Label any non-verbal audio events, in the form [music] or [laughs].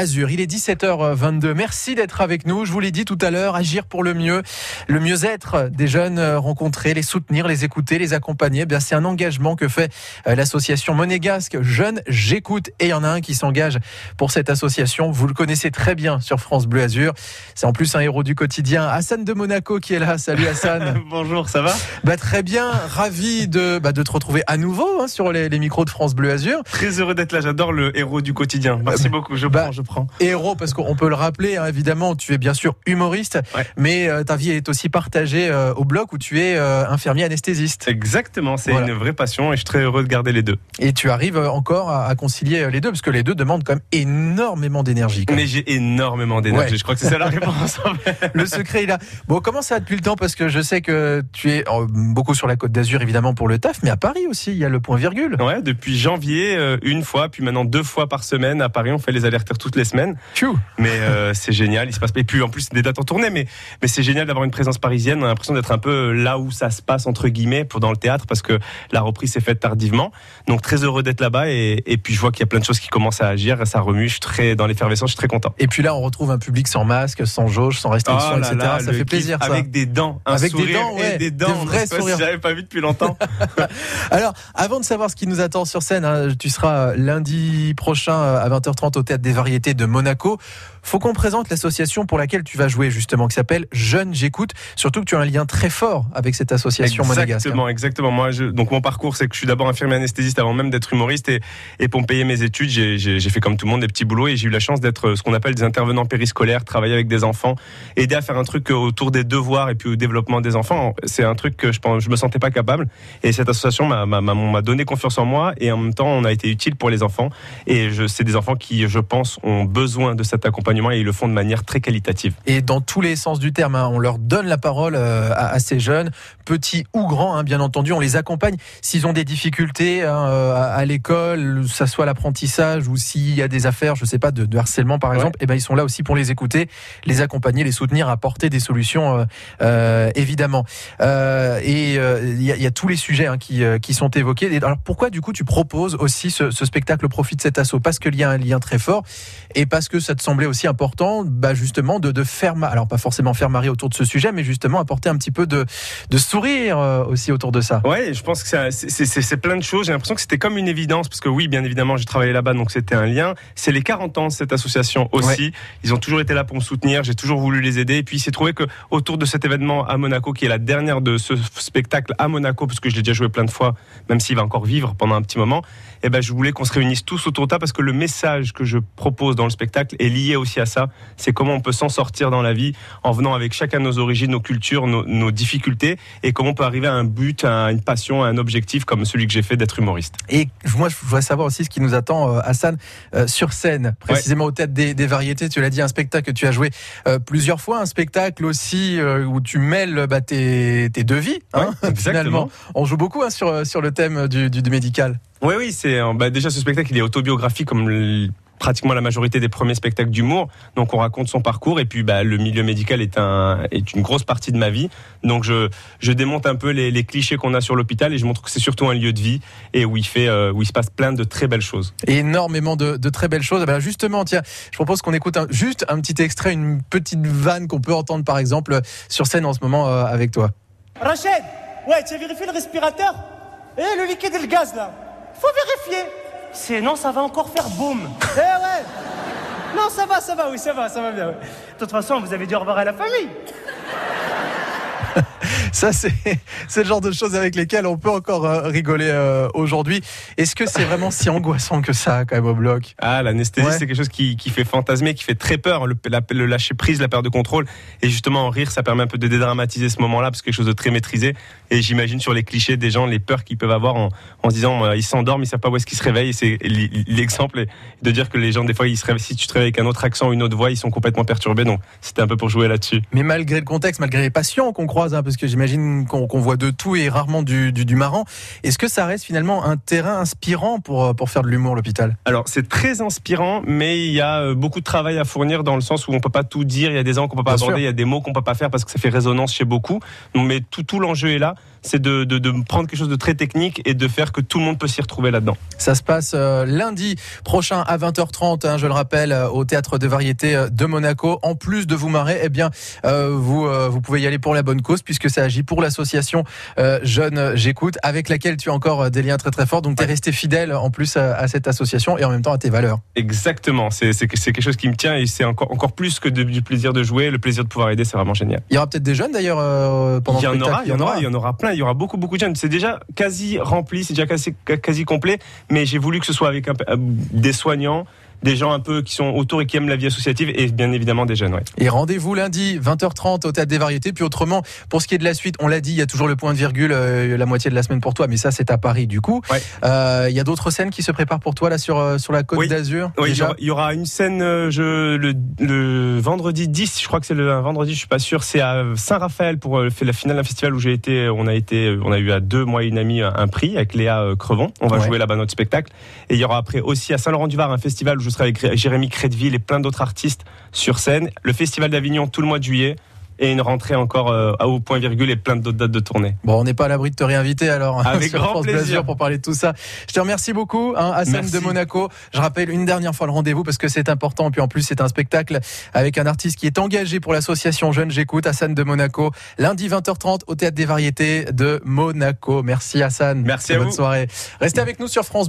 Azur, il est 17h22. Merci d'être avec nous. Je vous l'ai dit tout à l'heure, agir pour le mieux, le mieux-être des jeunes rencontrés, les soutenir, les écouter, les accompagner. Eh bien, c'est un engagement que fait euh, l'association monégasque Jeunes J'écoute. Et il y en a un qui s'engage pour cette association. Vous le connaissez très bien sur France Bleu Azur. C'est en plus un héros du quotidien. Hassan de Monaco qui est là. Salut Hassan. [laughs] Bonjour, ça va? Bah, Très bien. Ravi de, bah, de te retrouver à nouveau hein, sur les, micros de France Bleu Azur. Très heureux d'être là. J'adore le héros du quotidien. Merci euh, beaucoup. Je bah, prends, Héros, parce qu'on peut le rappeler, hein, évidemment, tu es bien sûr humoriste, mais euh, ta vie est aussi partagée euh, au bloc où tu es euh, infirmier anesthésiste. Exactement, c'est une vraie passion et je suis très heureux de garder les deux. Et tu arrives encore à, concilier les deux, parce que les deux demandent quand même énormément d'énergie. Mais j'ai énormément d'énergie, je crois que c'est ça la réponse. [laughs] le secret est là. Bon, comment ça depuis le temps Parce que je sais que tu es beaucoup sur la côte d'Azur, évidemment, pour le taf, mais à Paris aussi, il y a le point virgule. Ouais, depuis janvier, une fois, puis maintenant deux fois par semaine à Paris, on fait les allers toutes les semaines. Mais euh, c'est génial, il se passe et puis en plus des dates en tournée, mais mais c'est génial d'avoir une présence parisienne. On a l'impression d'être un peu là où ça se passe entre guillemets pour dans le théâtre parce que la reprise s'est faite tardivement. Donc très heureux d'être là-bas et, et, puis je vois qu'il y a plein de choses qui commencent à agir, ça remue. Je suis très dans l'effervescence, je suis très content. Et puis là, on retrouve un public sans masque, sans jauge, sans restriction, oh etc. ça fait plaisir. Ça. Avec des dents, un avec des dents, ouais, et des dents, des vrais sourires. J'avais pas vu depuis longtemps. [laughs] Alors, avant de savoir ce qui nous attend sur scène, hein, tu seras lundi prochain à 20h30 au théâtre des Variétés de Monaco faut qu'on présente l'association pour laquelle tu vas jouer justement, qui s'appelle Jeunes J'écoute. Surtout que tu as un lien très fort avec cette association monégasque. Exactement, exactement. Moi, je, donc mon parcours, c'est que je suis d'abord infirmier anesthésiste avant même d'être humoriste et, et pour me payer mes études, j'ai fait comme tout le monde des petits boulots et j'ai eu la chance d'être ce qu'on appelle des intervenants périscolaires, travailler avec des enfants, aider à faire un truc autour des devoirs et puis au développement des enfants. C'est un truc que je pense, je me sentais pas capable et cette association m'a donné confiance en moi et en même temps, on a été utile pour les enfants et c'est des enfants qui, je pense, ont besoin de cet accompagnement et ils le font de manière très qualitative. Et dans tous les sens du terme, hein, on leur donne la parole euh, à, ces jeunes, petits ou grands, hein, bien entendu, on les accompagne s'ils ont des difficultés hein, euh, à, l'école, que ça soit l'apprentissage ou s'il y a des affaires, je sais pas, de, harcèlement par exemple, et eh ben ils sont là aussi pour les écouter, les accompagner, les soutenir, apporter des solutions euh, évidemment. et il y, a tous les sujets qui, qui sont évoqués. Alors pourquoi du coup tu proposes aussi ce, ce spectacle au profit de cet assaut? Parce qu'il y a un lien très fort et parce que ça te semblait aussi important, bah justement, de, de faire, alors pas forcément faire marrer autour de ce sujet, mais justement apporter un petit peu de, de sourire euh, aussi autour de ça. Ouais, je pense que c'est plein de choses. J'ai l'impression que c'était comme une évidence, parce que oui, bien évidemment, j'ai travaillé là-bas, donc c'était un lien. C'est les 40 ans de cette association aussi. Ils ont toujours été là pour me soutenir. J'ai toujours voulu les aider. Et puis, il s'est trouvé que autour de cet événement à Monaco, qui est la dernière de ce spectacle à Monaco, parce que je l'ai déjà joué plein de fois, même s'il va encore vivre pendant un petit moment, et eh ben, je voulais qu'on se réunisse tous autour de ça, parce que le message que je propose dans le spectacle est lié aussi à ça. C'est comment on peut s'en sortir dans la vie en venant avec chacun nos origines, nos cultures, nos, difficultés et comment on peut arriver à un but, à une passion, à un objectif comme celui que j'ai fait d'être humoriste. Et moi, je voudrais savoir aussi ce qui nous attend, euh, Hassan, euh, sur scène, précisément au tête des, variétés. Tu l'as dit, un spectacle que tu as joué euh, plusieurs fois, un spectacle aussi où tu mêles bah, tes, tes, deux vies. Hein, finalement, on joue beaucoup hein, sur, sur le thème du, du, médical. Oui, oui, c'est bah, déjà ce spectacle, il est autobiographique comme pratiquement la majorité des premiers spectacles d'humour. Donc on raconte son parcours et puis bah, le milieu médical est, un, est une grosse partie de ma vie. Donc je, je démonte un peu les, les clichés qu'on a sur l'hôpital et je montre que c'est surtout un lieu de vie et où il, fait, euh, où il se passe plein de très belles choses. énormément de, de, très belles choses. Eh ben justement, tiens, je propose qu'on écoute juste un petit extrait, une petite vanne qu'on peut entendre par exemple sur scène en ce moment euh, avec toi. Rachid, ouais, tu as vérifié le respirateur? Et eh, le liquide et le gaz là Faut vérifier Sinon, ça va encore faire boum. Eh ouais Non, ça va, ça va, oui, ça va, ça va bien. De toute façon, vous avez dit au revoir à la famille. Ça, [laughs] c'est le genre de choses avec lesquelles on peut encore euh, rigoler euh, aujourd'hui. Est-ce que c'est vraiment si angoissant que ça, quand même, au bloc? Ah, l'anesthésie, c'est quelque chose qui, qui, fait fantasmer, qui fait très peur. Le, le, lâcher prise, la perte de contrôle. Et justement, en rire, ça permet un peu de dédramatiser ce moment-là, parce que quelque chose de très maîtrisé. Et j'imagine sur les clichés des gens, les peurs qu'ils peuvent avoir en, en se disant, euh, ils s'endorment, ils savent pas où est-ce qu'ils se réveillent. Et c'est l'exemple de dire que les gens, des fois, ils se réveillent, si tu te réveilles avec un autre accent, une autre voix, ils sont complètement perturbés. Donc, c'était un peu pour jouer là-dessus. Mais malgré le contexte, malgré les patients qu'on croise, hein, parce que j'imagine qu'on voit de tout et rarement du, du, du marrant. Est-ce que ça reste finalement un terrain inspirant pour, pour faire de l'humour, l'hôpital? Alors, c'est très inspirant, mais il y a euh, beaucoup de travail à fournir dans le sens où on peut pas tout dire. Il y a des angles qu'on peut pas Bien aborder, sûr. il y a des mots qu'on peut pas faire parce que ça fait résonance chez beaucoup. Mais tout, tout l'enjeu est là, c'est de, de, de prendre quelque chose de très technique et de faire que tout le monde peut s'y retrouver là-dedans. Ça se passe euh, lundi prochain à 20h30, hein, je le rappelle, euh, au théâtre de variété euh, de Monaco. En plus de vous marrer, eh bien, euh, vous euh, vous pouvez y aller pour la bonne cause puisque ça agit pour l'association euh, Jeune J'écoute, avec laquelle tu as encore euh, des liens très très forts. Donc, tu es Ouais. resté fidèle en plus à, à cette association et en même temps à tes valeurs. Exactement, c'est quelque chose qui me tient et c'est encore, encore plus que de- du plaisir de jouer, le plaisir de pouvoir aider, c'est vraiment génial. Il y aura peut-être des jeunes d'ailleurs euh, pendant il y le en aura, il y en aura, il y en aura plein, il y aura beaucoup, beaucoup de jeunes. C'est déjà quasi rempli, c'est déjà quasi, quasi complet, mais j'ai voulu que ce soit avec un des soignants, des gens un peu qui sont autour et qui aiment la vie associative et bien évidemment des jeunes. Ouais. Et rendez-vous lundi 20h30 au théâtre des variétés. Puis autrement, pour ce qui est de la suite, on l'a dit, il y a toujours le point de virgule, euh, la moitié de la semaine pour toi, mais ça c'est à Paris du coup. Ouais. Euh, il y a d'autres scènes qui se préparent pour toi là sur euh, sur la côte Oui. d'Azur. Oui, il y déjà aura- il y aura une scène je, le, le vendredi 10, je crois que c'est le un vendredi, je suis pas sûr, c'est à Saint-Raphaël pour la finale d'un festival où j'ai été, on a été, on a eu à deux, moi et une amie, un, prix avec Léa Crevon. On va Ouais. jouer là-bas notre spectacle. Et il y aura après aussi à Saint-Laurent-du-Var un festival où je serai avec Ré- Jérémy Crédville et plein d'autres artistes sur scène. Le festival d'Avignon tout le mois de juillet. Et une rentrée encore euh, au point virgule et plein d'autres dates de tournée. Bon, on n'est pas à l'abri de te réinviter alors Avec sur grand France plaisir. Azur pour parler de tout ça. Je te remercie beaucoup, hein, Hassan Merci. de Monaco. Je rappelle une dernière fois le rendez-vous parce que c'est important. Puis en plus, c'est un spectacle avec un artiste qui est engagé pour l'association Jeunes J'écoute, Hassan de Monaco, lundi 20h30 au théâtre des variétés de Monaco. Merci Hassan. Merci à Bonne vous. soirée. Restez avec nous sur France Bleu.